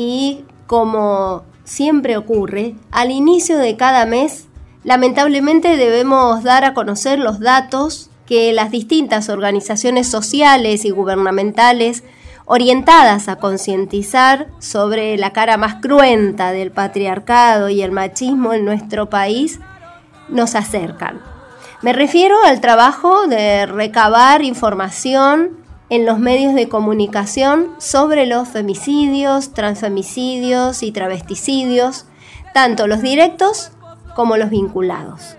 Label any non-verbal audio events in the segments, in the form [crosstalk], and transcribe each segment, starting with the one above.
y como siempre ocurre, al inicio de cada mes, lamentablemente debemos dar a conocer los datos que las distintas organizaciones sociales y gubernamentales orientadas a concientizar sobre la cara más cruenta del patriarcado y el machismo en nuestro país nos acercan. Me refiero al trabajo de recabar información en los medios de comunicación sobre los femicidios, transfemicidios y travesticidios, tanto los directos como los vinculados.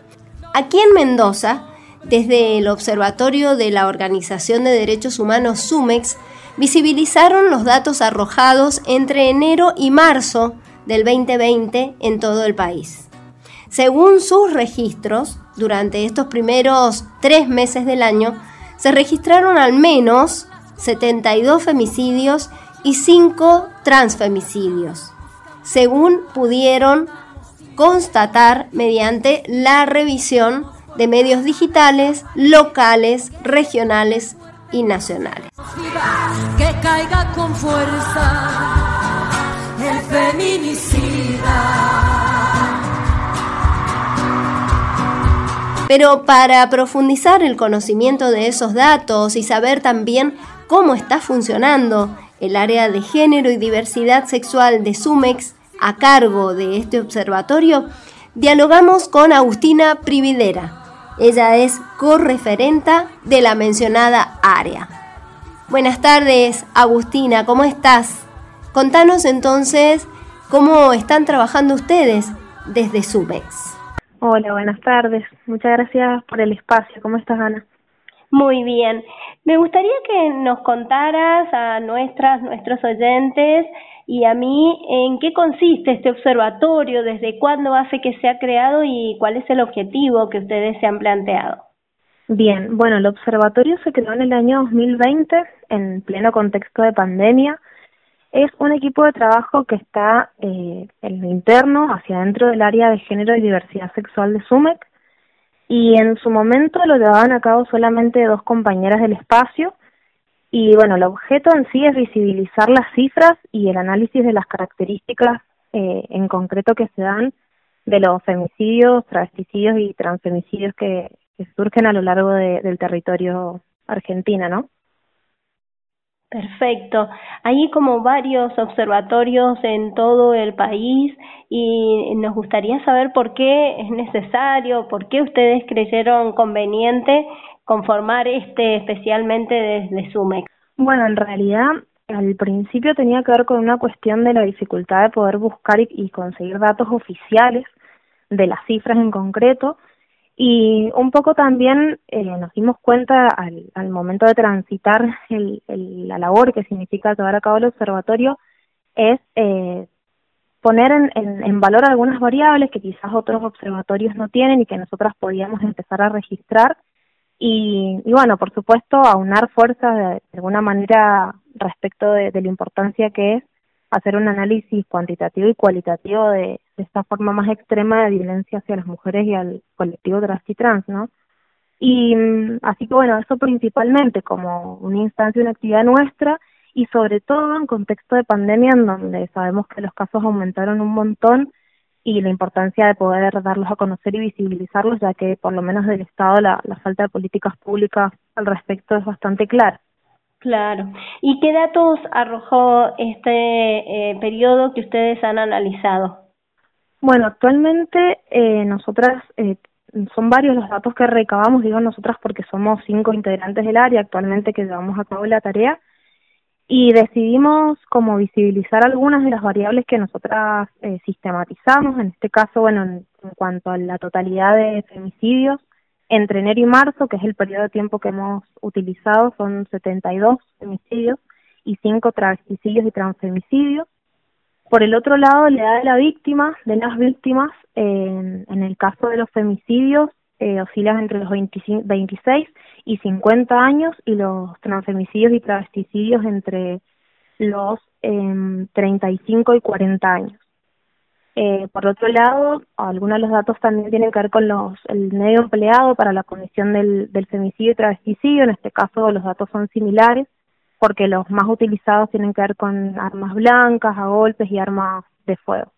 Aquí en Mendoza, desde el Observatorio de la Organización de Derechos Humanos SUMEX, visibilizaron los datos arrojados entre enero y marzo del 2020 en todo el país. Según sus registros, durante estos primeros tres meses del año, se registraron al menos 72 femicidios y 5 transfemicidios, según pudieron constatar mediante la revisión de medios digitales, locales, regionales y nacionales. Que caiga con fuerza el feminicida. Pero para profundizar el conocimiento de esos datos y saber también cómo está funcionando el área de género y diversidad sexual de SUMEX a cargo de este observatorio, dialogamos con Agustina Prividera. Ella es correferenta de la mencionada área. Buenas tardes, Agustina, ¿cómo estás? Contanos entonces cómo están trabajando ustedes desde SUMEX. Hola, buenas tardes. Muchas gracias por el espacio. ¿Cómo estás, Ana? Muy bien. Me gustaría que nos contaras a nuestras, nuestros oyentes y a mí en qué consiste este observatorio, desde cuándo hace que se ha creado y cuál es el objetivo que ustedes se han planteado. Bien, bueno, el observatorio se creó en el año 2020 en pleno contexto de pandemia es un equipo de trabajo que está eh, en lo interno, hacia dentro del área de género y diversidad sexual de SUMEC, y en su momento lo llevaban a cabo solamente dos compañeras del espacio, y bueno, el objeto en sí es visibilizar las cifras y el análisis de las características eh, en concreto que se dan de los femicidios, travesticidios y transfemicidios que, surgen a lo largo del territorio argentino, ¿no? Perfecto. Hay como varios observatorios en todo el país y nos gustaría saber por qué es necesario, por qué ustedes creyeron conveniente conformar este especialmente desde SUMEX. Bueno, en realidad al principio tenía que ver con una cuestión de la dificultad de poder buscar y conseguir datos oficiales de las cifras en concreto y un poco también eh, nos dimos cuenta al, al momento de transitar el, la labor que significa llevar a cabo el observatorio es eh, poner en, en, en, valor algunas variables que quizás otros observatorios no tienen y que nosotras podíamos empezar a registrar. Y, y bueno, por supuesto, aunar fuerzas de, alguna manera respecto de la importancia que es hacer un análisis cuantitativo y cualitativo de, esta forma más extrema de violencia hacia las mujeres y al colectivo trans y trans, ¿no? Y mm, así que bueno, eso principalmente como una instancia, una actividad nuestra y sobre todo en contexto de pandemia en donde sabemos que los casos aumentaron un montón y la importancia de poder darlos a conocer y visibilizarlos, ya que por lo menos del Estado la, la falta de políticas públicas al respecto es bastante clara. Claro. ¿Y qué datos arrojó este eh, periodo que ustedes han analizado? Bueno, actualmente eh, nosotras, eh, son varios los datos que recabamos, digo nosotras porque somos cinco integrantes del área actualmente que llevamos a cabo la tarea y decidimos como visibilizar algunas de las variables que nosotras eh, sistematizamos, en este caso, bueno, en cuanto a la totalidad de femicidios, entre enero y marzo, que es el periodo de tiempo que hemos utilizado, son 72 femicidios y 5 travesticidios y transfemicidios. Por el otro lado, la edad de la víctima, de las víctimas, en el caso de los femicidios, eh, entre los 25, 26 y 50 años y los transfemicidios y travesticidios entre los eh, 35 y 40 años. Eh, por otro lado, algunos de los datos también tienen que ver con los, el medio empleado para la comisión del, del femicidio y travesticidio. En este caso, los datos son similares. porque los más utilizados tienen que ver con armas blancas, a golpes y armas de fuego.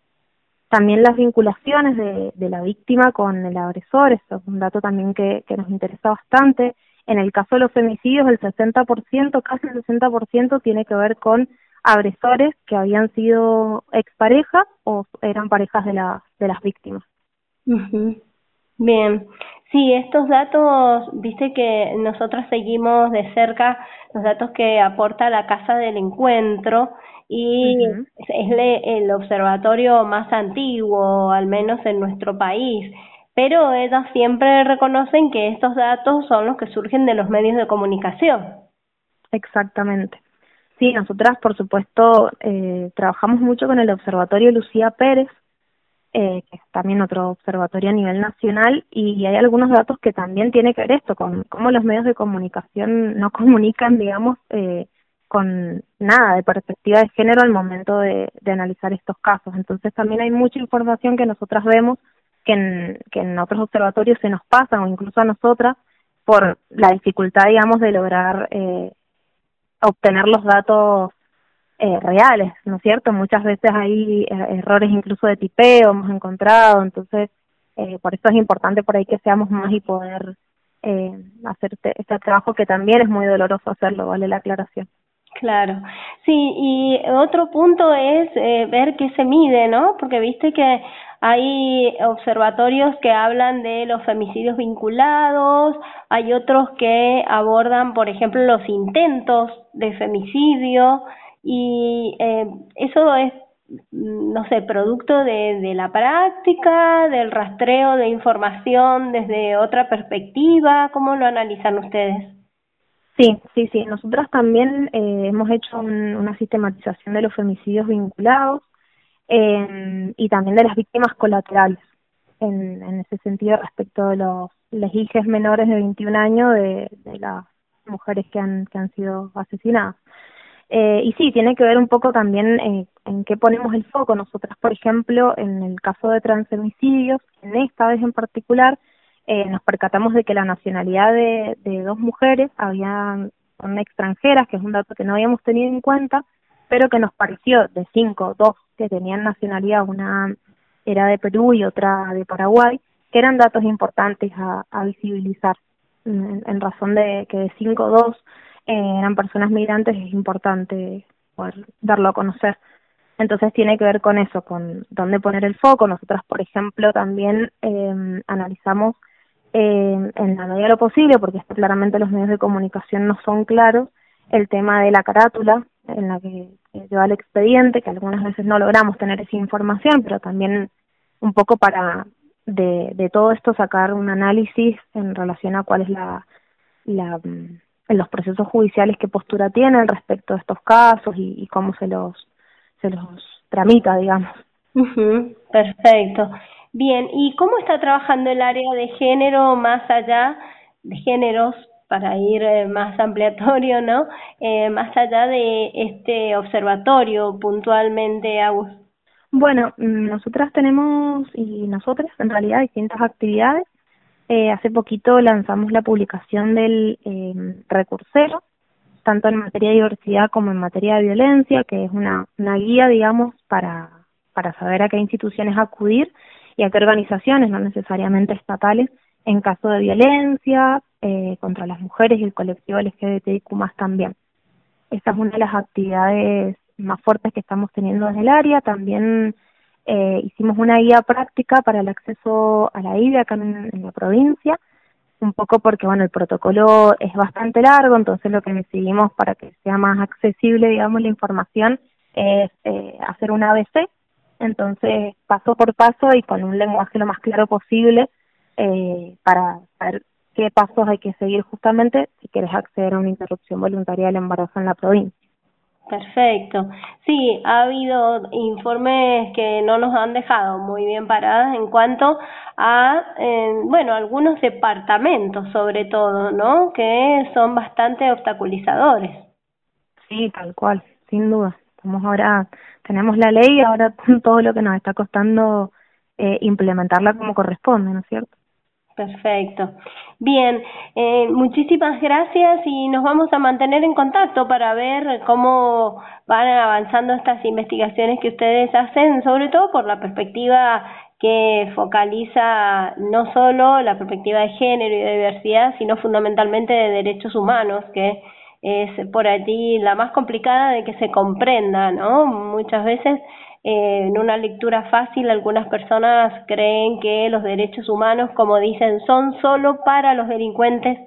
También las vinculaciones de, de la víctima con el agresor, eso es un dato también que, que nos interesa bastante. En el caso de los femicidios, el 60%, casi el 60% tiene que ver con agresores que habían sido exparejas o eran parejas de, la, de las víctimas. Bien, sí, estos datos, viste que nosotros seguimos de cerca los datos que aporta la Casa del Encuentro y es el observatorio más antiguo, al menos en nuestro país, pero ellos siempre reconocen que estos datos son los que surgen de los medios de comunicación. Exactamente. Sí, nosotras, por supuesto, eh, trabajamos mucho con el Observatorio Lucía Pérez, eh, que es también otro observatorio a nivel nacional, y hay algunos datos que también tiene que ver esto, con cómo los medios de comunicación no [laughs] comunican, digamos, eh, con nada de perspectiva de género al momento de, de analizar estos casos. Entonces también hay mucha información que nosotras vemos que en, que en otros observatorios se nos pasan, o incluso a nosotras, por la dificultad, digamos, de lograr eh, obtener los datos eh, reales, ¿no es cierto? Muchas veces hay eh, errores incluso de tipeo, hemos encontrado, entonces eh, por eso es importante por ahí que seamos más y poder eh, hacer este trabajo que también es muy doloroso hacerlo, vale la aclaración. Claro, sí, y otro punto es eh, ver qué se mide, ¿no? Porque viste que hay observatorios que hablan de los femicidios vinculados, hay otros que abordan, por ejemplo, los intentos de femicidio y eh, eso es, no sé, producto de, de la práctica, del rastreo de información desde otra perspectiva, ¿cómo lo analizan ustedes? Sí, sí, sí. Nosotras también eh, hemos hecho una sistematización de los femicidios vinculados eh, y también de las víctimas colaterales, en, en ese sentido respecto de los legijes menores de 21 años de, las mujeres que han, sido asesinadas. Eh, y sí, tiene que ver un poco también en, en qué ponemos el foco. Nosotras, por ejemplo, en el caso de transfemicidios, en esta vez en particular, eh, nos percatamos de que la nacionalidad de, de dos mujeres habían son extranjeras, que es un dato que no habíamos tenido en cuenta, pero que nos pareció de cinco, dos que tenían nacionalidad, una era de Perú y otra de Paraguay, que eran datos importantes a, a visibilizar, en, razón de que de cinco, dos eh, eran personas migrantes, es importante poder darlo a conocer. Entonces tiene que ver con eso, con dónde poner el foco. Nosotras, por ejemplo, también eh, analizamos eh, en la medida de lo posible, porque claramente los medios de comunicación no son claros, el tema de la carátula en la que, lleva el expediente, que algunas veces no logramos tener esa información, pero también un poco para de, todo esto sacar un análisis en relación a cuál es la, la mm, los procesos judiciales qué postura tienen respecto a estos casos y, y cómo se los se los tramita digamos. Perfecto Bien, ¿y cómo está trabajando el área de género más allá de géneros para ir eh, más [laughs] ampliatorio, ¿no? Eh, más allá de este observatorio puntualmente, Agus. Bueno, mm, nosotras tenemos, y nosotras en realidad, distintas actividades. Eh, hace poquito lanzamos la publicación del eh, recursero, tanto en materia de diversidad como en materia de violencia, que es una, una guía, digamos, para, para saber a qué instituciones acudir y a qué organizaciones, no necesariamente estatales, en caso de violencia eh, contra las mujeres y el colectivo LGBTIQ más también. Esta es una de las actividades más fuertes que estamos teniendo en el área. También eh, hicimos una guía práctica para el acceso a la IBE acá en, en, la provincia, un poco porque bueno el protocolo es bastante largo, entonces lo que decidimos para que sea más accesible, digamos, la información es eh, hacer un ABC entonces paso por paso y con un lenguaje lo más claro posible eh, para saber qué pasos hay que seguir justamente si quieres acceder a una interrupción voluntaria del embarazo en la provincia. Perfecto. Sí, ha habido informes que no nos han dejado muy bien paradas en cuanto a, eh, bueno, algunos departamentos sobre todo, ¿no? Que son bastante obstaculizadores. Sí, tal cual, sin duda. Estamos ahora tenemos la ley y ahora [laughs] todo lo que nos está costando eh, implementarla como corresponde, ¿no es cierto? Perfecto. Bien, eh, muchísimas gracias y nos vamos a mantener en contacto para ver cómo van avanzando estas investigaciones que ustedes hacen, sobre todo por la perspectiva que focaliza no solo la perspectiva de género y de diversidad, sino fundamentalmente de derechos humanos, que es por allí la más complicada de que se comprenda, ¿no? Muchas veces eh, en una lectura fácil algunas personas creen que los derechos humanos, como dicen, son solo para los delincuentes,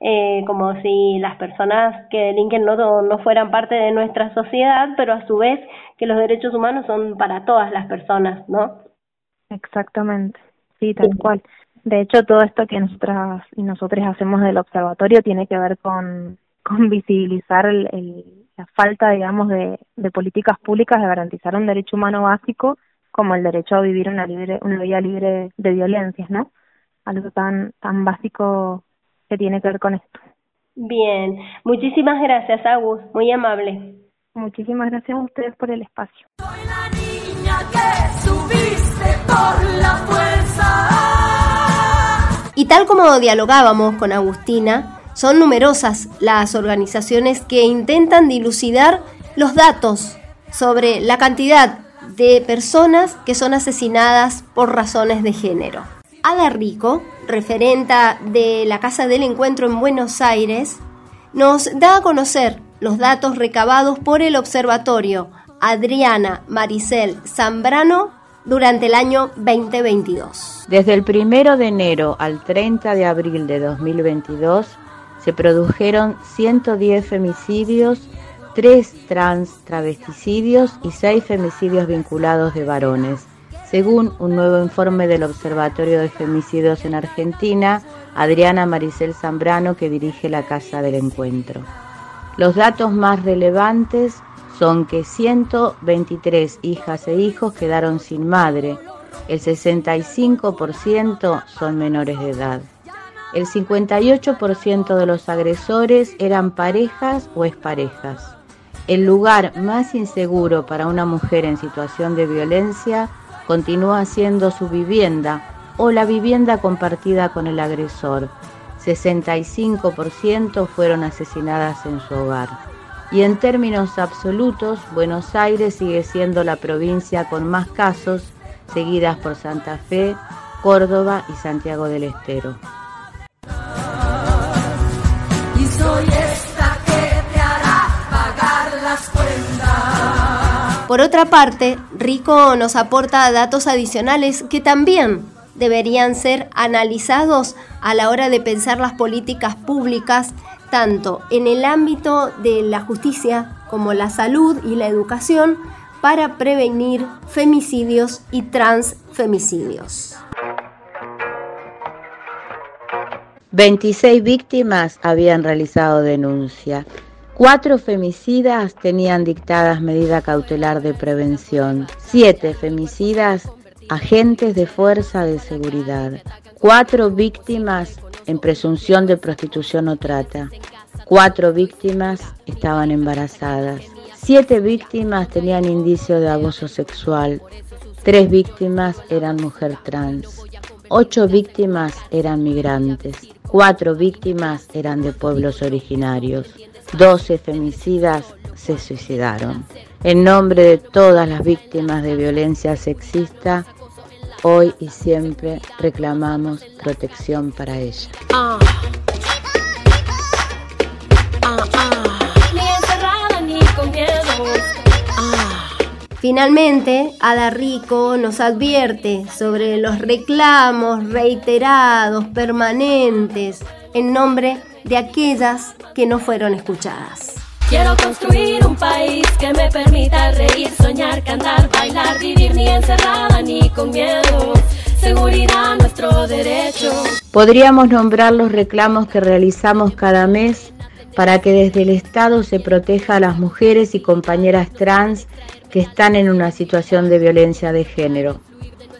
eh, como si las personas que delinquen no, no fueran parte de nuestra sociedad, pero a su vez que los derechos humanos son para todas las personas, ¿no? Exactamente, sí, tal cual. De hecho, todo esto que nosotras y nosotros hacemos del observatorio tiene que ver con, con visibilizar el, la falta, digamos, de, de políticas públicas de garantizar un derecho humano básico como el derecho a vivir una libre una vida libre de violencias, ¿no? Algo tan tan básico que tiene que ver con esto. Bien, muchísimas gracias, Agus, muy amable. Muchísimas gracias a ustedes por el espacio. Soy la niña que subiste por la fuerza. Y tal como dialogábamos con Agustina, son numerosas las organizaciones que intentan dilucidar los datos sobre la cantidad de personas que son asesinadas por razones de género. Ada Rico, referenta de la Casa del Encuentro en Buenos Aires, nos da a conocer los datos recabados por el observatorio Adriana Maricel Zambrano durante el año 2022. Desde el primero de enero al 30 de abril de 2022, se produjeron 110 femicidios, 3 trans travesticidios y 6 femicidios vinculados de varones, según un nuevo informe del Observatorio de Femicidios en Argentina, Adriana Maricel Zambrano, que dirige la Casa del Encuentro. Los datos más relevantes son que 123 hijas e hijos quedaron sin madre, el 65% son menores de edad. El 58% de los agresores eran parejas o exparejas. El lugar más inseguro para una mujer en situación de violencia continúa siendo su vivienda o la vivienda compartida con el agresor. 65% fueron asesinadas en su hogar. Y en términos absolutos, Buenos Aires sigue siendo la provincia con más casos, seguidas por Santa Fe, Córdoba y Santiago del Estero. Por otra parte, Rico nos aporta datos adicionales que también deberían ser analizados a la hora de pensar las políticas públicas, tanto en el ámbito de la justicia como la salud y la educación, para prevenir femicidios y transfemicidios. 26 víctimas habían realizado denuncia. Cuatro femicidas tenían dictadas medida cautelar de prevención. Siete femicidas, agentes de fuerza de seguridad. Cuatro víctimas en presunción de prostitución o trata. Cuatro víctimas estaban embarazadas. Siete víctimas tenían indicio de abuso sexual. Tres víctimas eran mujer trans. Ocho víctimas eran migrantes. Cuatro víctimas eran de pueblos originarios. 12 femicidas se suicidaron. En nombre de todas las víctimas de violencia sexista, hoy y siempre reclamamos protección para ellas. Finalmente, Ada Rico nos advierte sobre los reclamos reiterados, permanentes, en nombre de aquellas que no fueron escuchadas. Quiero construir un país que me permita reír, soñar, cantar, bailar, vivir ni encerrada ni con miedo. Seguridad, nuestro derecho. Podríamos nombrar los reclamos que realizamos cada mes para que desde el Estado se proteja a las mujeres y compañeras trans que están en una situación de violencia de género.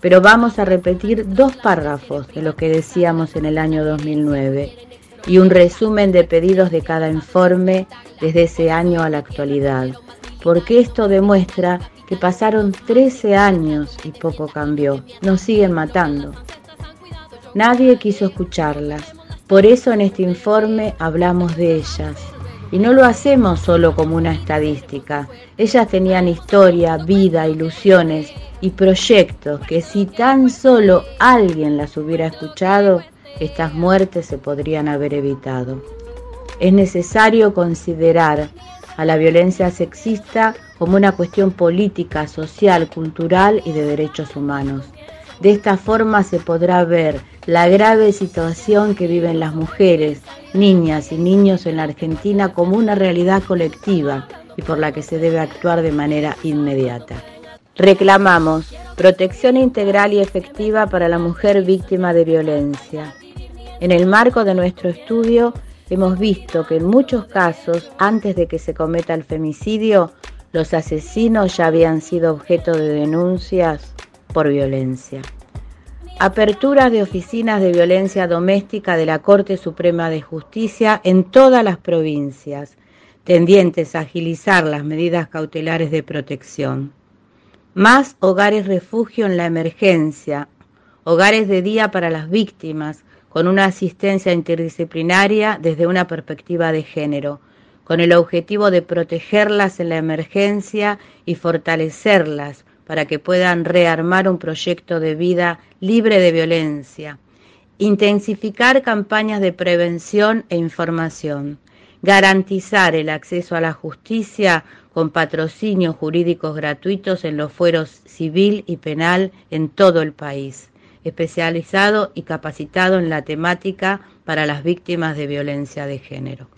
Pero vamos a repetir dos párrafos de lo que decíamos en el año 2009 y un resumen de pedidos de cada informe desde ese año a la actualidad, porque esto demuestra que pasaron 13 años y poco cambió. Nos siguen matando. Nadie quiso escucharlas. Por eso en este informe hablamos de ellas. Y no lo hacemos solo como una estadística. Ellas tenían historia, vida, ilusiones y proyectos que si tan solo alguien las hubiera escuchado, estas muertes se podrían haber evitado. Es necesario considerar a la violencia sexista como una cuestión política, social, cultural y de derechos humanos. De esta forma se podrá ver la grave situación que viven las mujeres, niñas y niños en la Argentina como una realidad colectiva y por la que se debe actuar de manera inmediata. Reclamamos protección integral y efectiva para la mujer víctima de violencia. En el marco de nuestro estudio hemos visto que en muchos casos, antes de que se cometa el femicidio, los asesinos ya habían sido objeto de denuncias por violencia. Aperturas de oficinas de violencia doméstica de la Corte Suprema de Justicia en todas las provincias, tendientes a agilizar las medidas cautelares de protección. Más hogares refugio en la emergencia, hogares de día para las víctimas, con una asistencia interdisciplinaria desde una perspectiva de género, con el objetivo de protegerlas en la emergencia y fortalecerlas para que puedan rearmar un proyecto de vida libre de violencia, intensificar campañas de prevención e información, garantizar el acceso a la justicia con patrocinios jurídicos gratuitos en los fueros civil y penal en todo el país, especializado y capacitado en la temática para las víctimas de violencia de género.